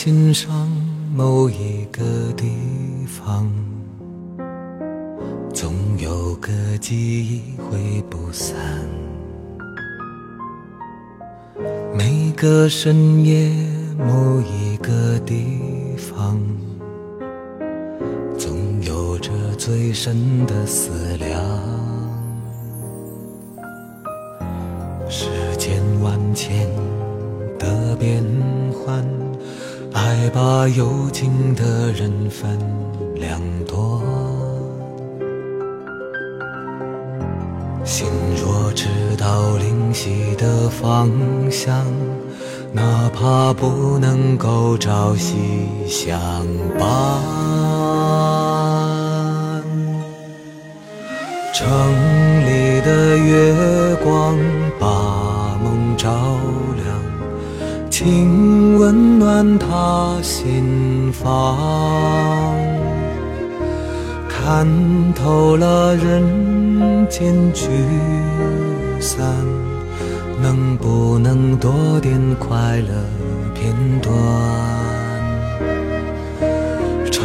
心上某一个地方，总有个记忆挥不散。每个深夜某一个地方，总有着最深的思量。不能够朝夕相伴。城里的月光把梦照亮，请温暖他心房。看透了人间聚散，能不能多点快乐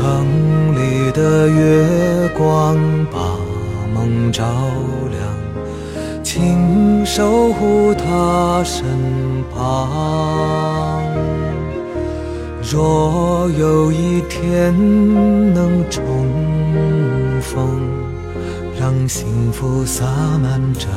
城里的月光把梦照亮，请守护他身旁。若有一天能重逢，让幸福洒满整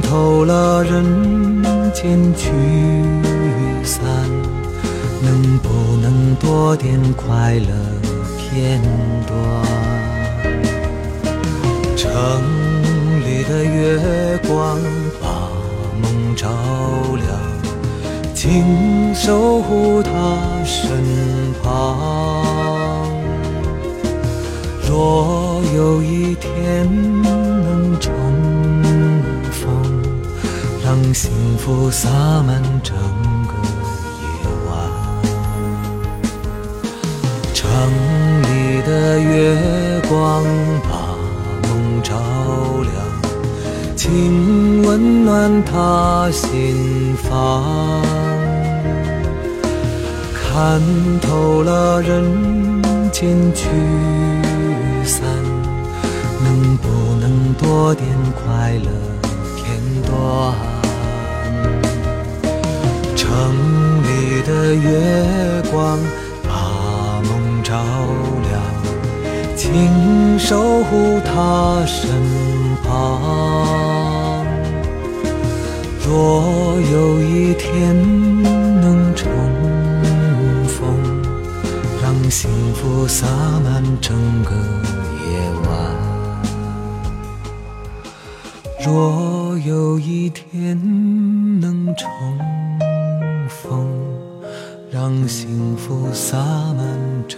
透了人间聚散，能不能多点快乐片段？城里的月光把梦照亮，请守护他身旁。若有一天让幸福洒满整个夜晚。城里的月光把梦照亮，请温暖他心房。看透了人间聚散，能不能多点快乐片段？城里的月光把梦照亮，请守护他身旁。若有一天能重逢，让幸福洒满整个夜晚。若有一天能重逢，让幸福洒满着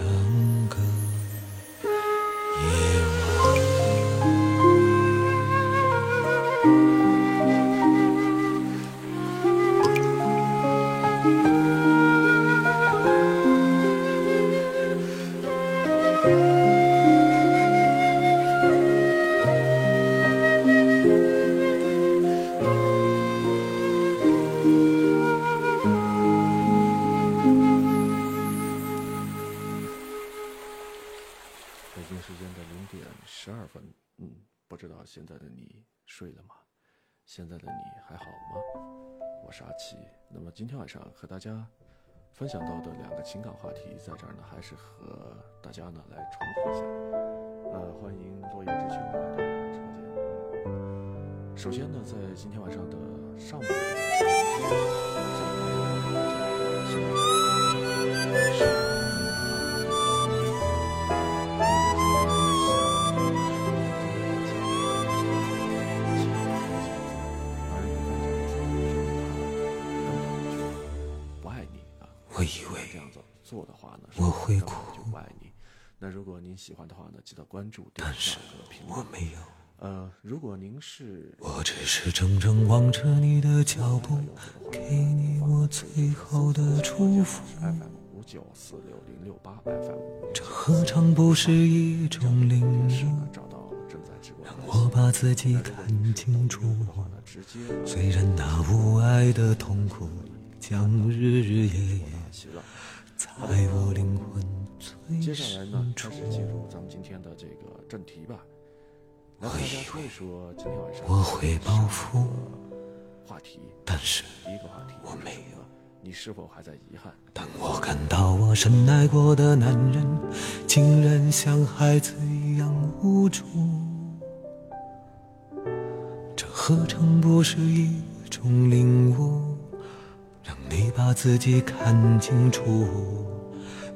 是阿奇。那么今天晚上和大家分享到的两个情感话题，在这儿呢，还是和大家呢来重复一下。呃，欢迎落叶之秋来到直播间。首先呢，在今天晚上的上午。做的话呢，我会哭。就不爱你。那如果您喜欢的话呢，记得关注、点赞和评论。我没有。呃，如果您是，我只是怔怔望着你的脚步，给你我最后的祝福。五九四六零六八 FM。这何尝不是一种领悟？让我把自己看清楚。虽然那无爱的痛苦将日日夜夜。在我灵魂最接下来呢，开始进入咱们今天的这个正题吧。来跟大家说一说今天晚上我会报复话题，但是第一个话题我没有。你是否还在遗憾？当我看到我深爱过的男人，竟然像孩子一样无助，这何尝不是一种领悟？把自己看清楚，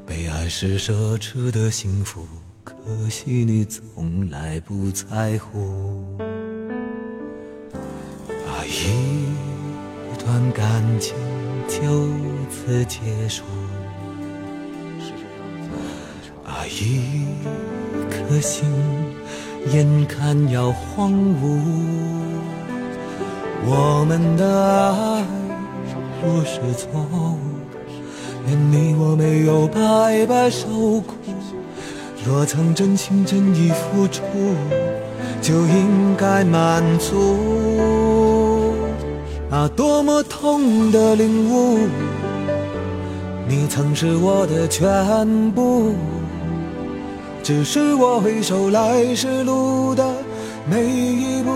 被爱是奢侈的幸福，可惜你从来不在乎。啊，一段感情就此结束，啊，一颗心眼看要荒芜，我们的爱。若是错误，愿你我没有白白受苦。若曾真心真意付出，就应该满足。那多么痛的领悟，你曾是我的全部。只是我回首来时路的每一步。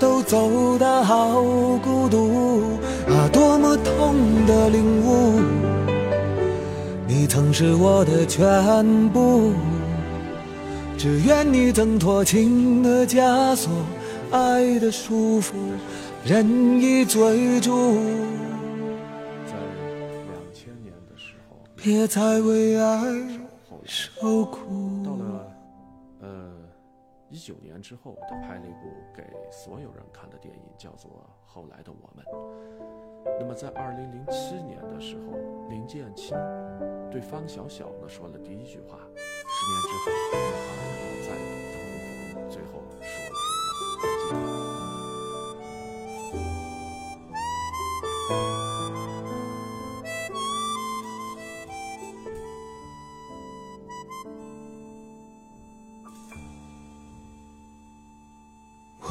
都走得好孤独啊！多么痛的领悟，你曾是我的全部。只愿你挣脱情的枷锁，爱的束缚，任意追逐。在两千年的时候，别再为爱受苦。九年之后，他拍了一部给所有人看的电影，叫做《后来的我们》。那么在二零零七年的时候，林建清对方小小呢说了第一句话：“十年之后，我再重复。”最后说了什么？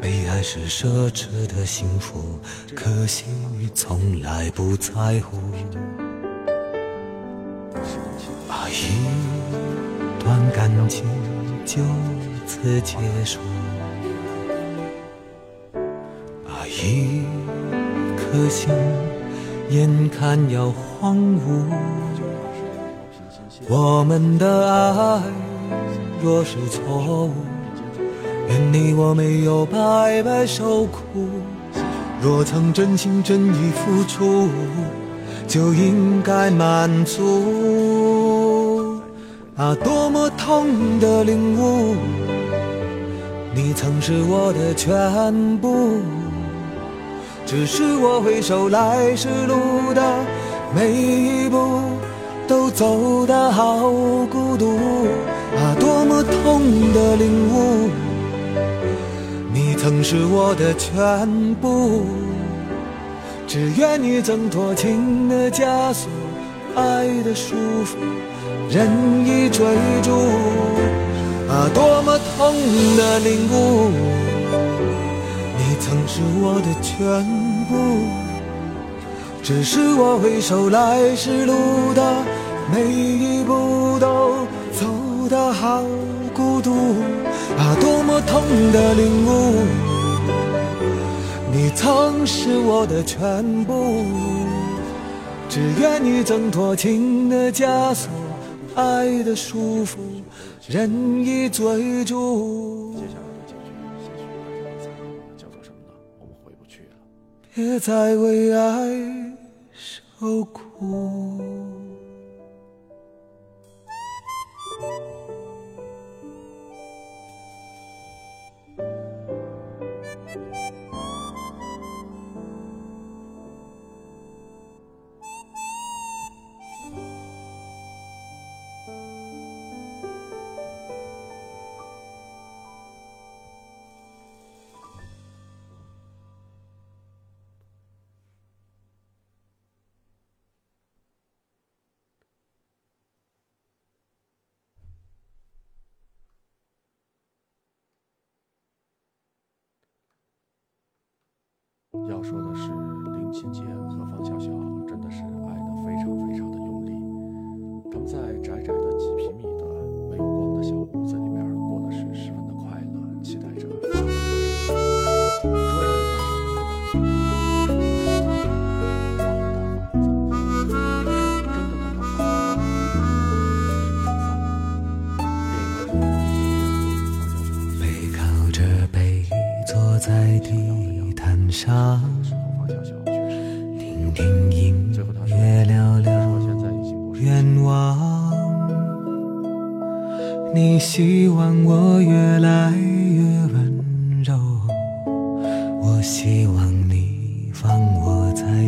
被爱是奢侈的幸福，可惜从来不在乎。把一段感情就此结束，啊，一颗心眼看要荒芜。我们的爱若是错误，愿你我没有白白受苦。若曾真心真意付出。就应该满足。啊，多么痛的领悟！你曾是我的全部，只是我回首来时路的每一步，都走得好孤独。啊，多么痛的领悟！曾是我的全部，只愿你挣脱情的枷锁，爱的束缚，任意追逐。啊，多么痛的领悟！你曾是我的全部，只是我回首来时路的每一步都走得好孤独。痛的领悟！你曾是我的全部，只愿你挣脱情的枷锁，爱的束缚，任意追逐。接下来的结局也许叫做什么呢？我们回不去了。别再为爱受苦。要说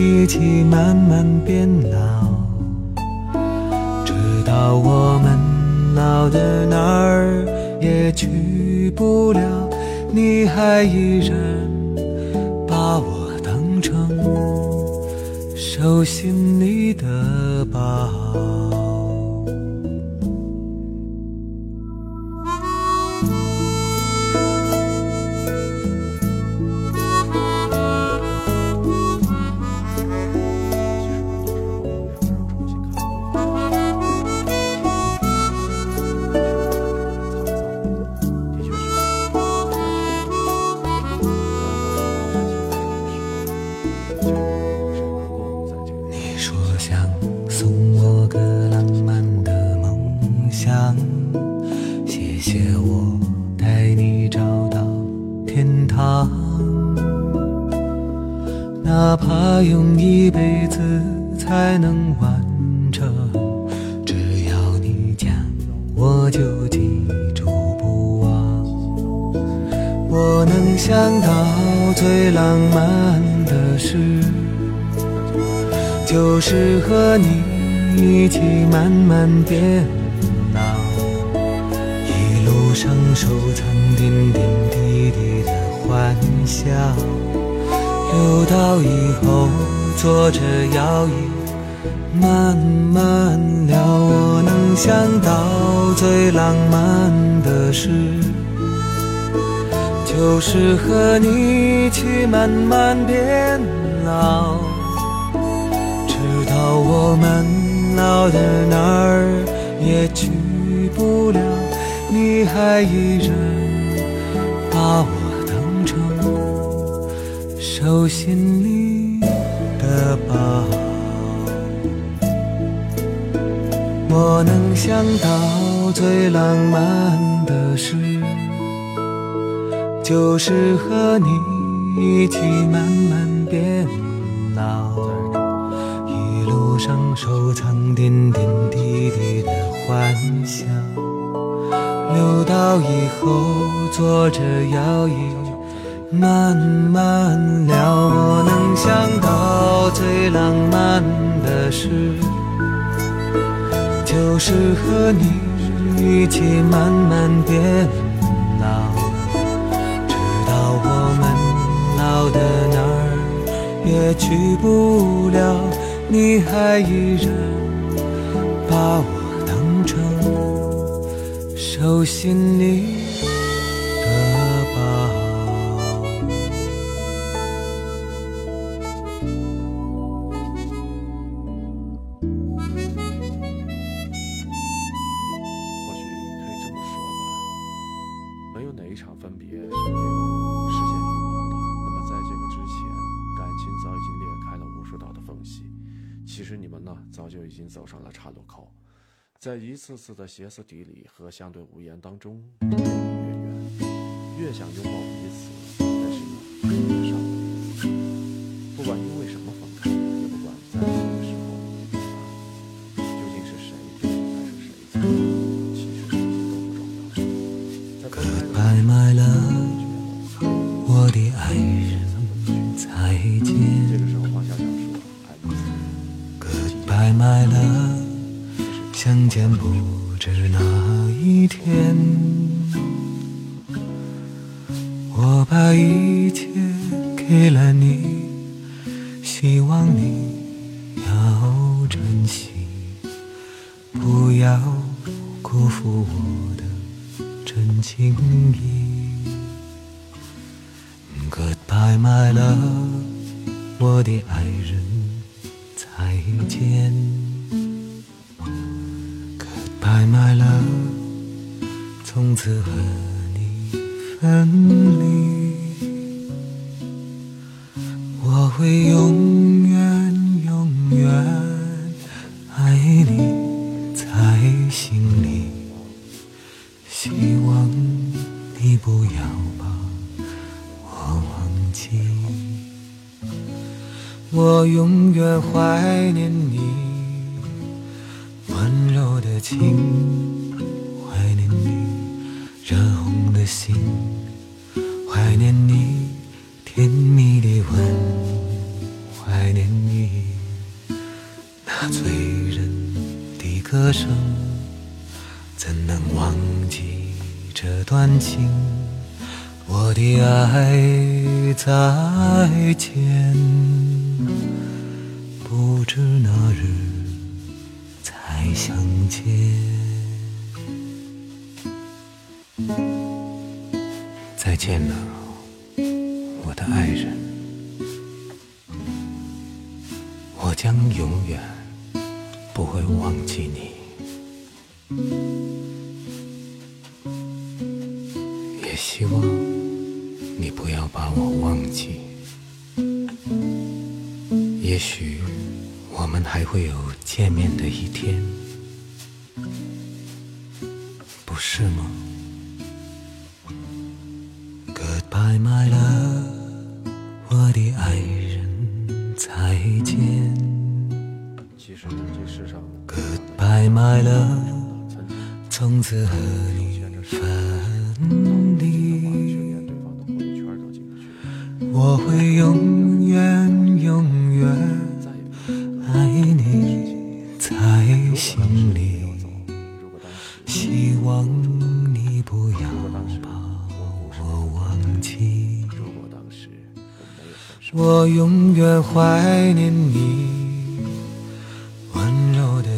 一起慢慢变老。直到我们老的哪儿也去不了，你还依然把我当成手心里的宝。你找到天堂，哪怕用一辈子才能完成，只要你讲，我就记住不忘。我能想到最浪漫的事。就是和你一起慢慢变点点滴滴的欢笑，留到以后坐着摇椅慢慢聊。我能想到最浪漫的事。就是和你一起慢慢变老，直到我们老的哪儿也去不了，你还依然把我当成手心里的宝。我能想到最浪漫的事。就是和你一起慢慢变老，一路上收藏点点滴滴的欢笑，留到以后坐着摇椅慢慢聊。我能想到最浪漫的事，就是和你一起慢慢变老。直到我们老的哪儿也去不了，你还依然把我当成手心里一次次的歇斯底里和相对无言当中，越离越远，越想拥抱彼此，但是又，越伤。不管因为相好吧我忘记。我永远怀念你温柔的情，怀念你热红的心，怀念你甜蜜的吻，怀念你那醉人的歌声。怎能忘记这段情？我的爱，再见。不知哪日再相见。再见了，我的爱人。我将永远不会忘记你。我们还会有见面的一天，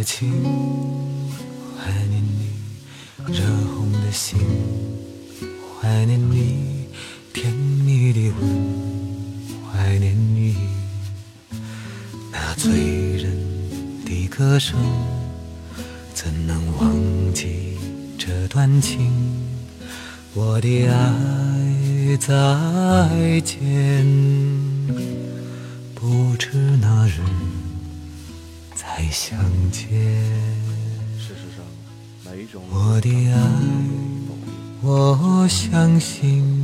的情，怀念你热红的心，怀念你甜蜜的吻，怀念你那醉人的歌声。怎能忘记这段情？我的爱，再见。不知那日再相见世上哪一种。我的爱，我相信，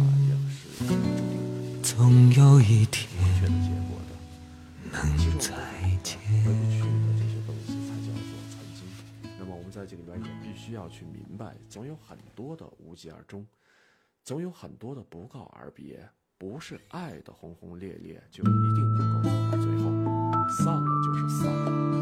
总有一天能再见。在这里边也必须要去明白，总有很多的无疾而终，总有很多的不告而别。不是爱的轰轰烈烈就一定能够走到最后，散了就是散了，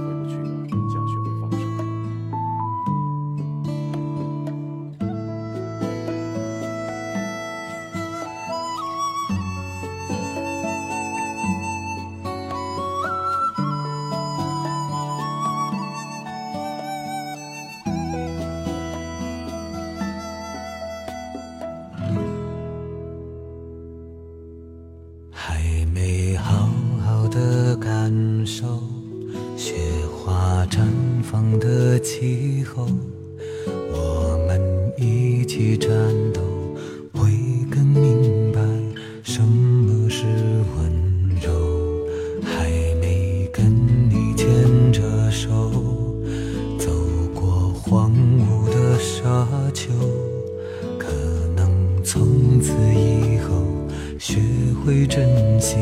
会珍惜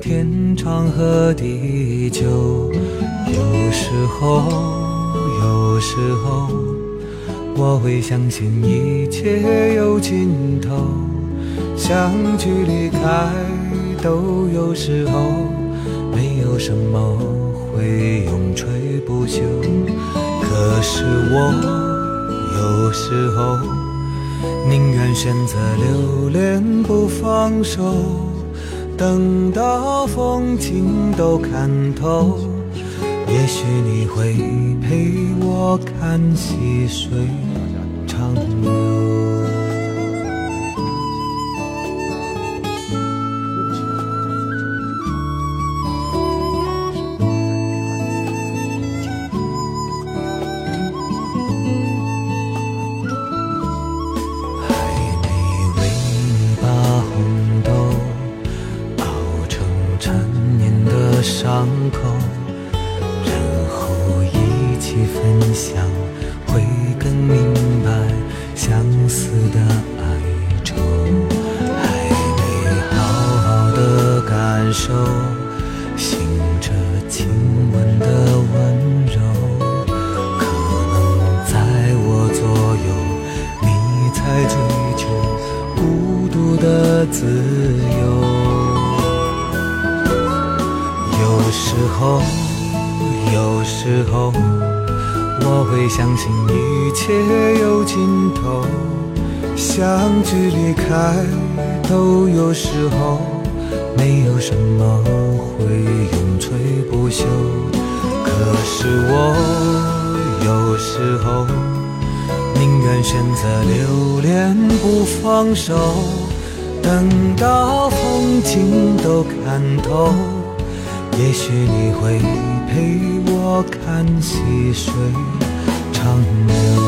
天长和地久，有时候，有时候，我会相信一切有尽头。相聚离开都有时候，没有什么会永垂不朽。可是我有时候。宁愿选择留恋不放手，等到风景都看透，也许你会陪我看细水长流。时候宁愿选择留恋不放手，等到风景都看透。也许你会陪我看细水长流。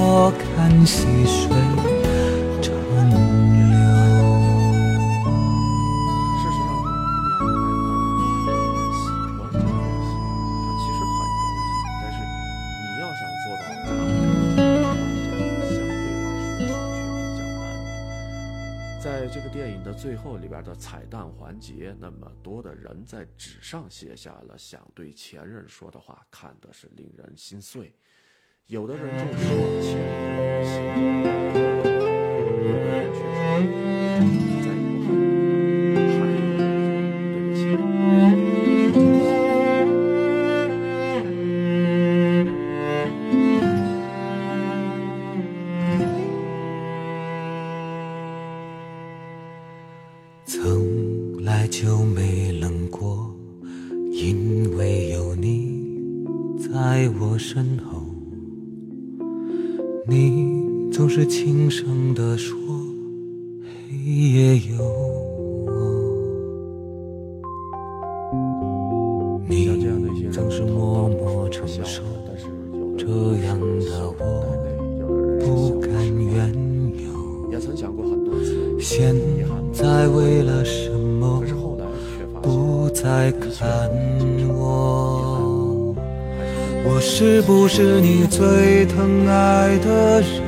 我看细水长流。事实上，我们要爱到喜欢这个东西，它其实很容易，但是你要想做到长久，这个相对来说却比较难。在这个电影的最后里边的彩蛋环节，那么多的人在纸上写下了想对前任说的话，看的是令人心碎。有的人就说前任心，有的人却说在遗憾里还有对不起。从来就没冷过，因为有你在我身后。总是轻声地说，黑夜有我。你总是默默承受这样的笑带泪，有的人是笑不甘愿有。也曾想过很多次，现在为了什么不再看我？我是不是你最疼爱的人？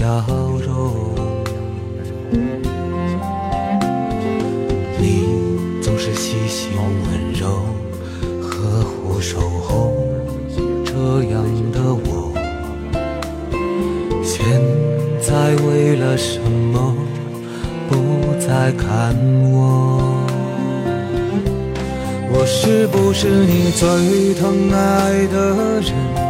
笑容，你总是细心温柔，呵护守候，这样的我。现在为了什么不再看我？我是不是你最疼爱的人？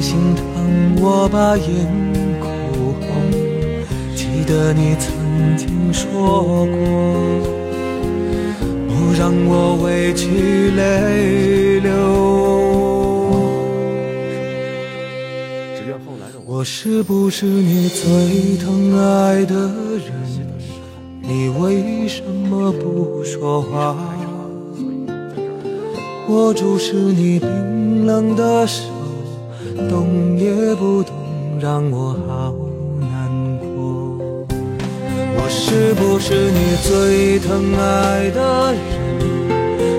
心疼我把眼哭红，记得你曾经说过。不让我委屈泪流。我是不是你最疼爱的人？你为什么不说话？握住是你冰冷的手，动也不动，让我好难过。我是不是你最疼爱的人？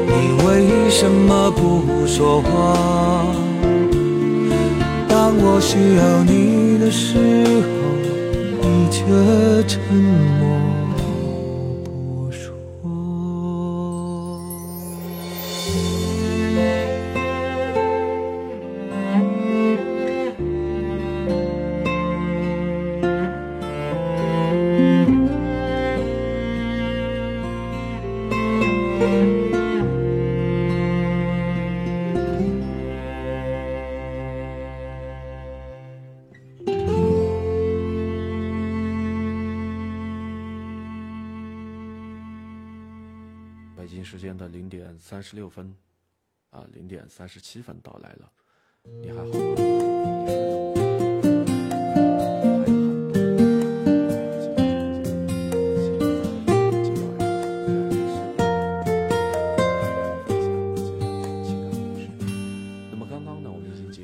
你为什么不说话？当我需要你的时候，你却沉默点三十六分，啊，零点三十七分到来了。你还好吗？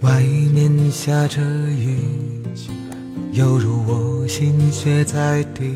外面下着雨，犹如我心血在滴。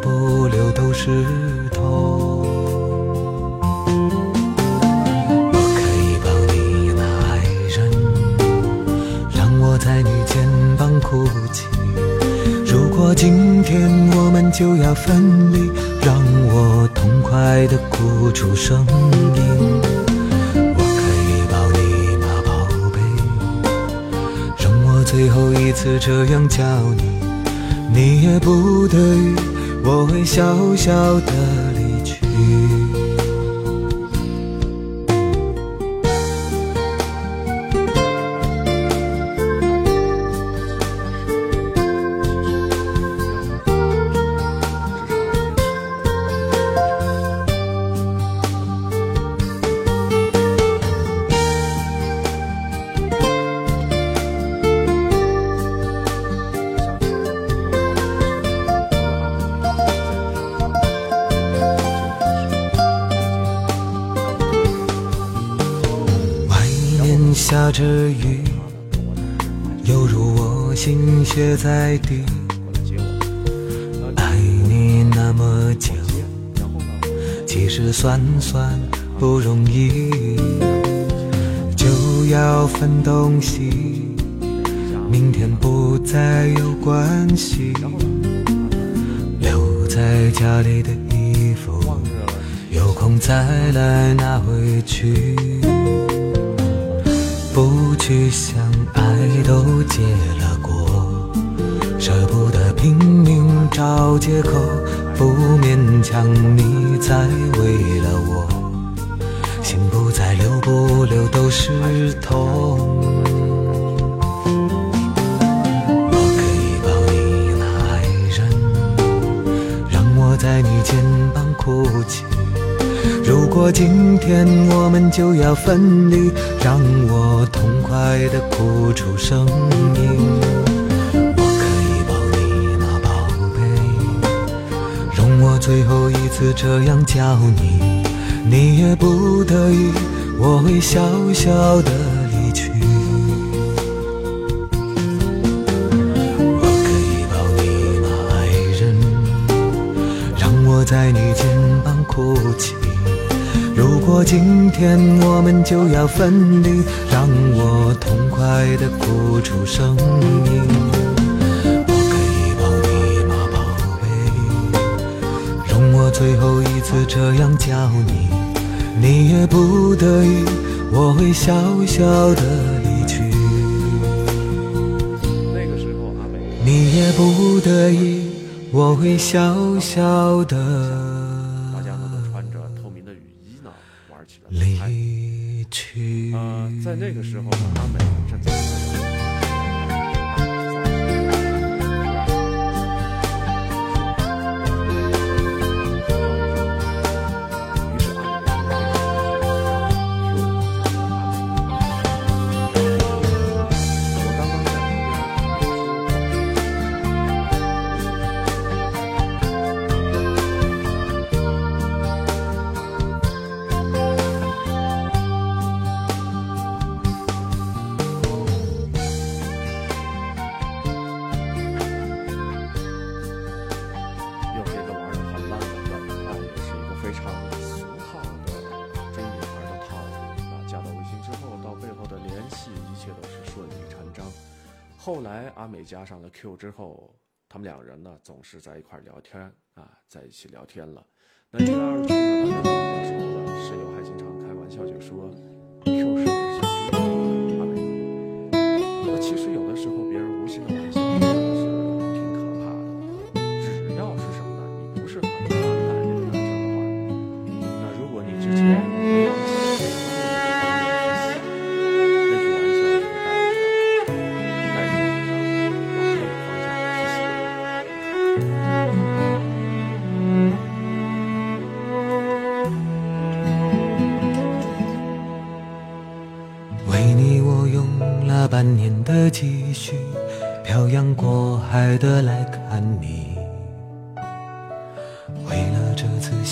不留，都是痛。我可以抱你那爱人，让我在你肩膀哭泣。如果今天我们就要分离，让我痛快地哭出声音。我可以抱你吗，宝贝？容我最后一次这样叫你。你也不得已，我会小小的。带来那回。这样叫你，你也不得已，我会小小的离去。我可以抱你吗，爱人？让我在你肩膀哭泣。如果今天我们就要分离，让我痛快的哭出声音。最后一次这样叫你，你也不得已，我会小小的离去。那个时候，阿美你也不得已，我会小小的之后，他们两人呢总是在一块聊天啊，在一起聊天了。那这个二去呢，大家比较熟了，室友还经常开玩笑就说 Q 是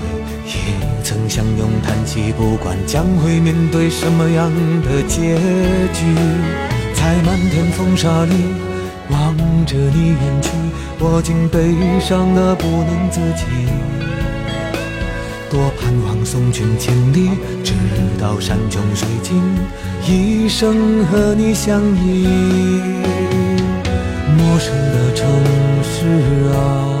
慰，曾相拥叹息。不管将会面对什么样的结局，在漫天风沙里望着你远去，我竟悲伤的不能自己。多盼望送君千里，直到山穷水尽，一生和你相依。陌生的城市啊，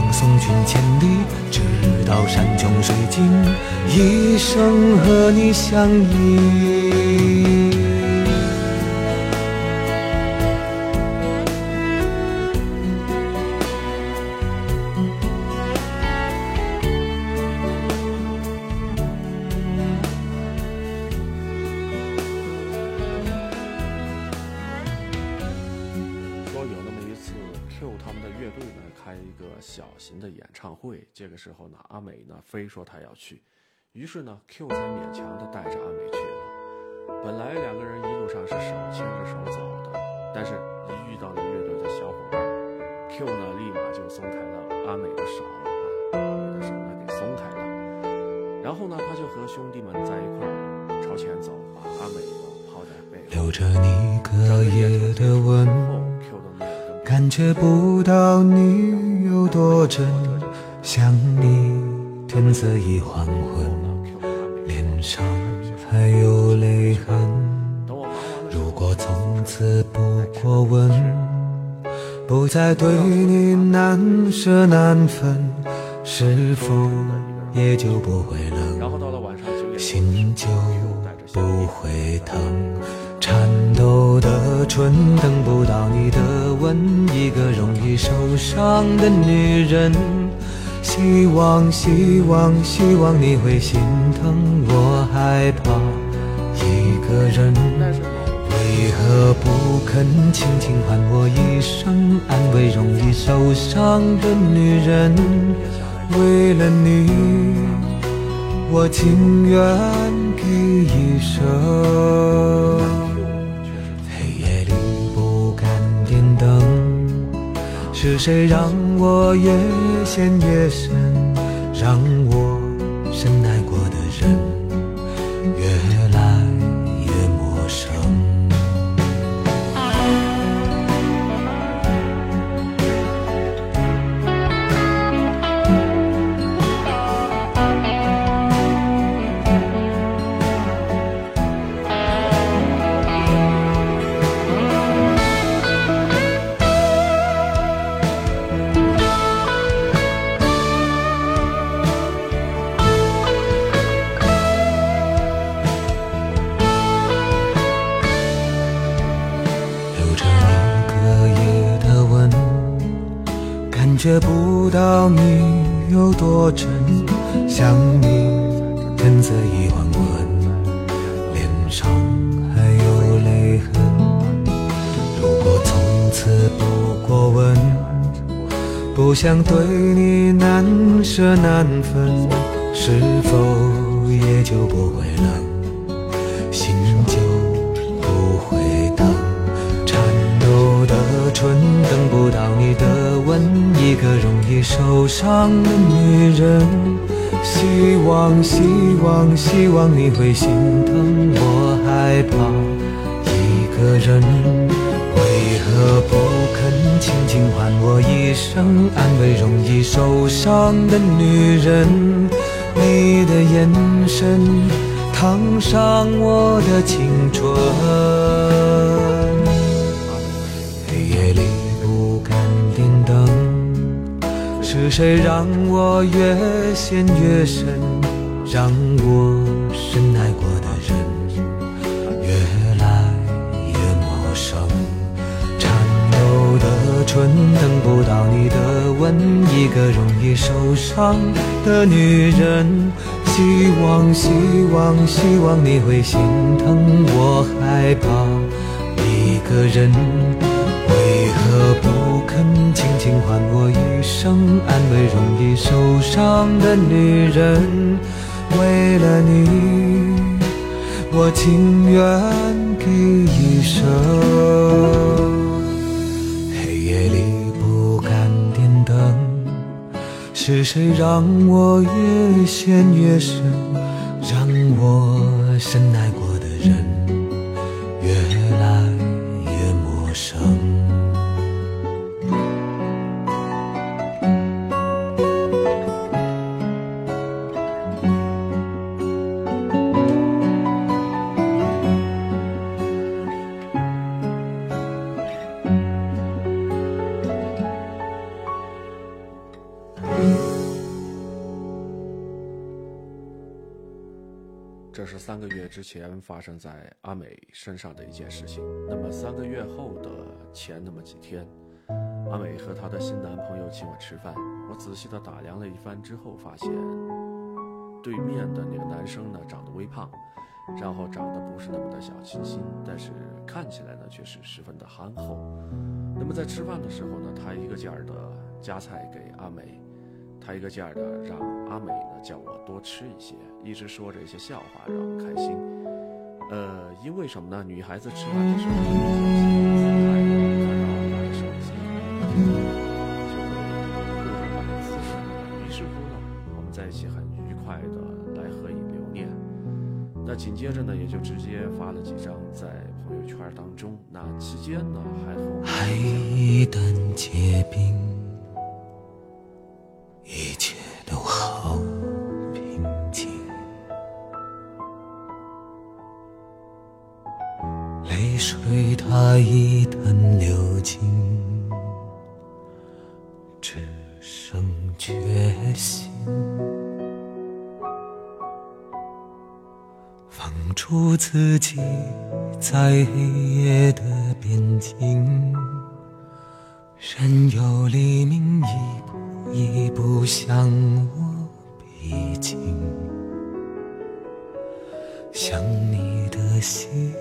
送君千里，直到山穷水尽，一生和你相依。个时候呢，阿美呢非说她要去，于是呢，Q 才勉强的带着阿美去了。本来两个人一路上是手牵着手走的，但是一遇到了乐队的小伙伴，Q 呢立马就松开了阿美的手，把阿美的手呢给松开了。然后呢，他就和兄弟们在一块儿朝前走，把阿美呢抛在背后。留着你隔夜的吻，感觉不到你有多真。想你，天色已黄昏，脸上还有泪痕。如果从此不过问，不再对你难舍难分，是否也就不会冷，心就不会疼？颤抖的唇等不到你的吻，一个容易受伤的女人。希望，希望，希望你会心疼。我害怕一个人，为何不肯轻轻唤我一声，安慰容易受伤的女人？为了你，我情愿给一生。是谁让？我越陷越深，让觉不到你有多真，想你天色已黄昏，脸上还有泪痕。如果从此不过问，不想对你难舍难分，是否也就不会冷，个容易受伤的女人，希望希望希望你会心疼。我害怕一个人，为何不肯轻轻唤我一声，安慰容易受伤的女人？你的眼神烫伤我的青春。是谁让我越陷越深，让我深爱过的人越来越陌生？颤抖的唇等不到你的吻，一个容易受伤的女人。希望，希望，希望你会心疼。我害怕一个人，声安慰容易受伤的女人，为了你，我情愿给一生。黑夜里不敢点灯，是谁让我越陷越深，三个月之前发生在阿美身上的一件事情。那么三个月后的前那么几天，阿美和她的新男朋友请我吃饭。我仔细的打量了一番之后，发现对面的那个男生呢，长得微胖，然后长得不是那么的小清新，但是看起来呢却是十分的憨厚。那么在吃饭的时候呢，他一个劲儿的夹菜给阿美。他一个劲儿的让阿美呢叫我多吃一些，一直说着一些笑话让我开心。呃，因为什么呢？女孩子吃饭的时候特别开心，爱看到拿着手机，就会顾着买姿势。于是乎呢，我们在一起很愉快的来合影留念。那紧接着呢，也就直接发了几张在朋友圈当中。那期间呢，还和我海一旦结冰。一旦流尽，只剩决心，放逐自己在黑夜的边境，任由黎明一步。一步向我逼近，想你的心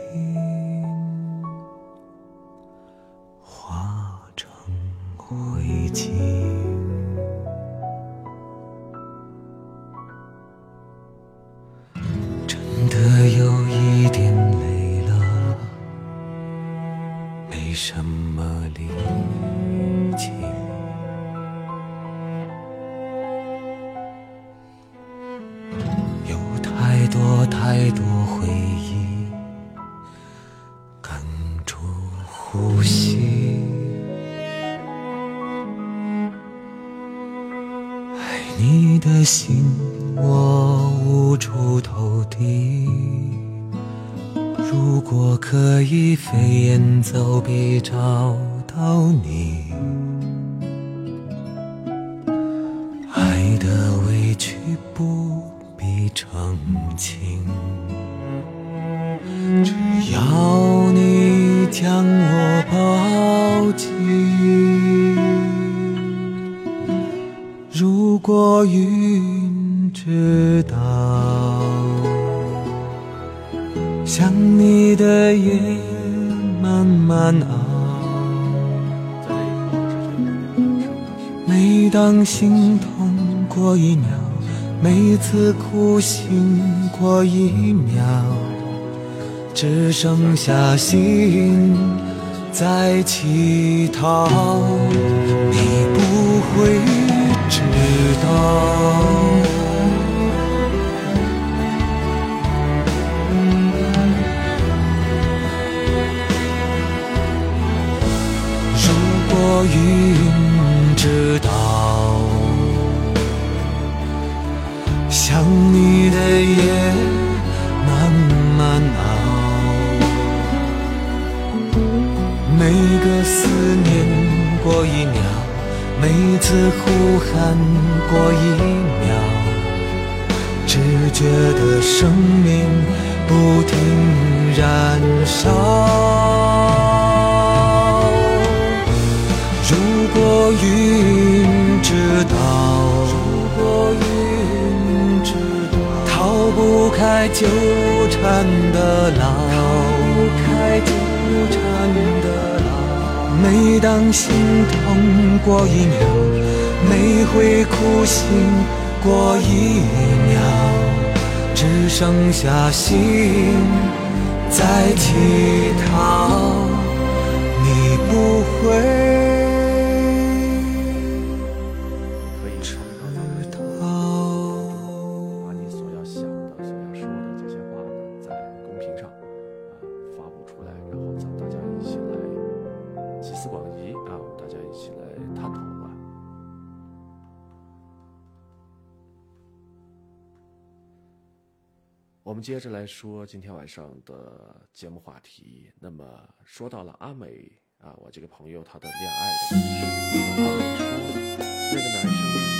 只剩下心在乞讨。你不会知道，如果云知道。想你的夜过一秒，每次呼喊过一秒，只觉得生命不停燃烧。如果云知道。不开纠缠的牢，开纠缠的牢。每当心痛过一秒，每回哭醒过一秒，只剩下心在乞讨。你不会。接着来说今天晚上的节目话题。那么说到了阿美啊，我这个朋友她的恋爱的故事。阿美说，那个男生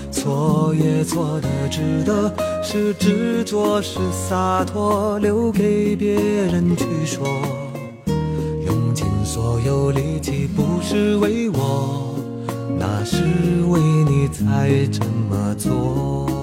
错也错的值得，是执着是洒脱，留给别人去说。用尽所有力气不是为我，那是为你才这么做。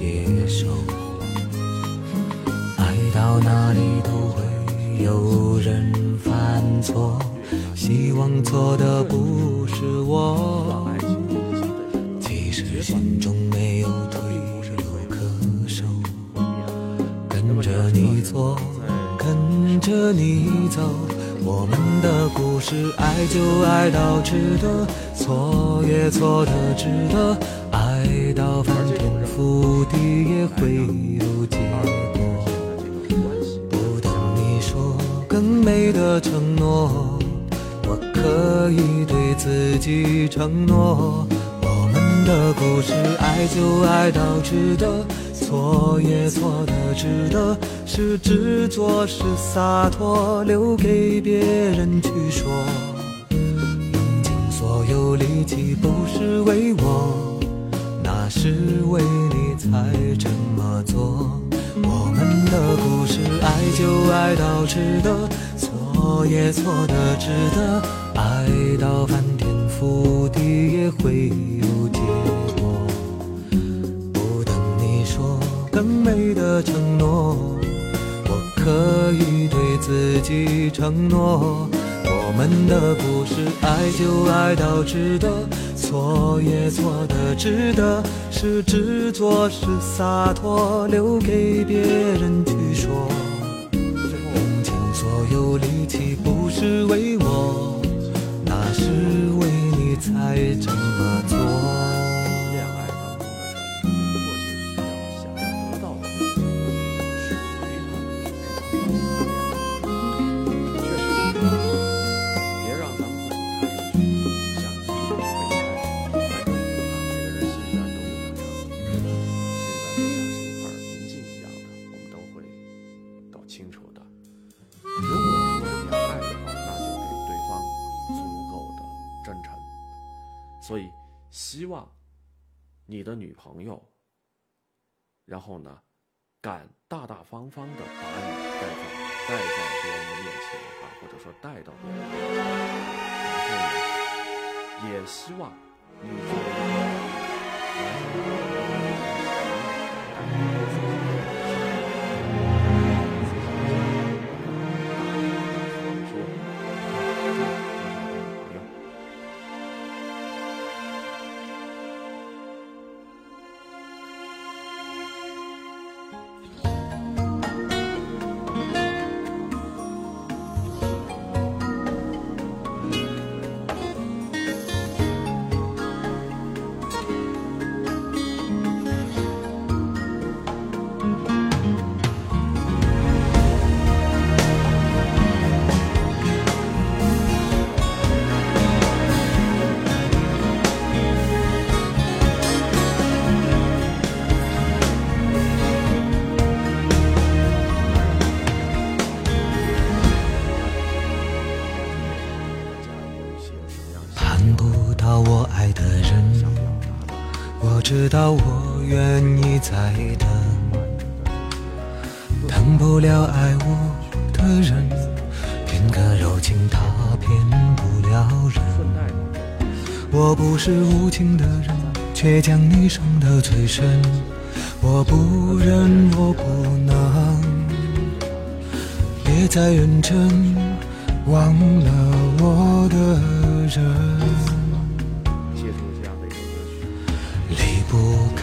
接受。爱到哪里都会有人犯错，希望错的不是我。其实心中没有退路可守，跟着你错，跟着你走。我们的故事，爱就爱到值得，错也错的值得，爱到翻天覆地也会有结果。不等你说更美的承诺，我可以对自己承诺。我们的故事，爱就爱到值得。错也错的值得，是执着是洒脱，留给别人去说。用尽所有力气不是为我，是为你才这么做。我们的故事，爱就爱到值得，错也错的值得，爱到翻天覆地也会有结果。不等你说更美的承诺，我可以对自己承诺。我们的故事，爱就爱到值得，错也错的值得，是执着是洒脱，留给别人去说。用尽所有力气不是为我，那是为你才这么做。希望你的女朋友，然后呢，敢大大方方的把你带到带到别人的面前啊，或者说带到别人的面前，然后呢，也希望你作为一个。我愿意再等，等不了爱我的人，片刻柔情他骗不了人。我不是无情的人，却将你伤得最深。我不忍，我不能，别再认真，忘了我的人。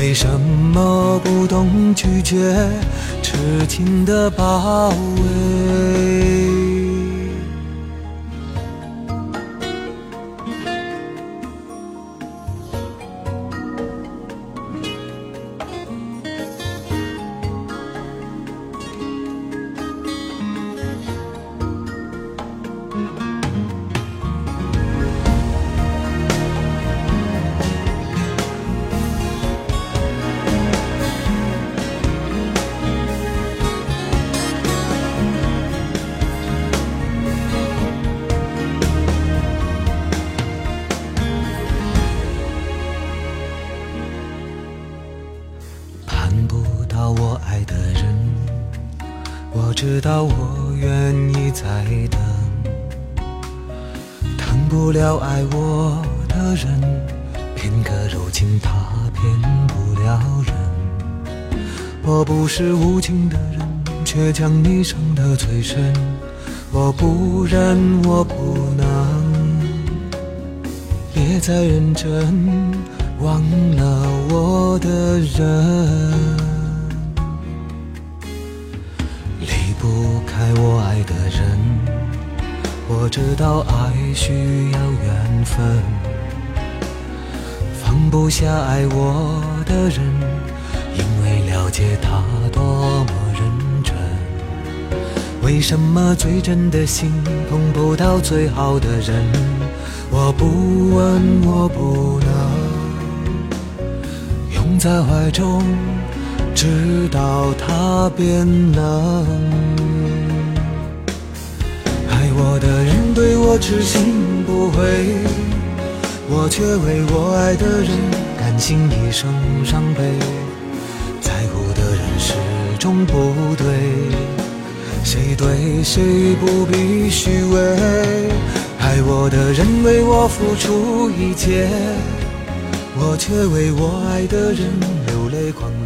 为什么不懂拒绝痴情的包围？知道我愿意再等，等不了爱我的人，片刻柔情他骗不了人。我不是无情的人，却将你伤得最深。我不忍，我不能，别再认真。忘了我的人，开我爱的人。我知道爱需要缘分，放不下爱我的人，因为了解他多么认真。为什么最真的心碰不到最好的人？我不问，我不能。拥在怀中，直到他变冷。对我痴心不悔，我却为我爱的人甘心一生伤悲。在乎的人始终不对，谁对谁不必虚伪。爱我的人为我付出一切。我却为我爱的人流泪狂。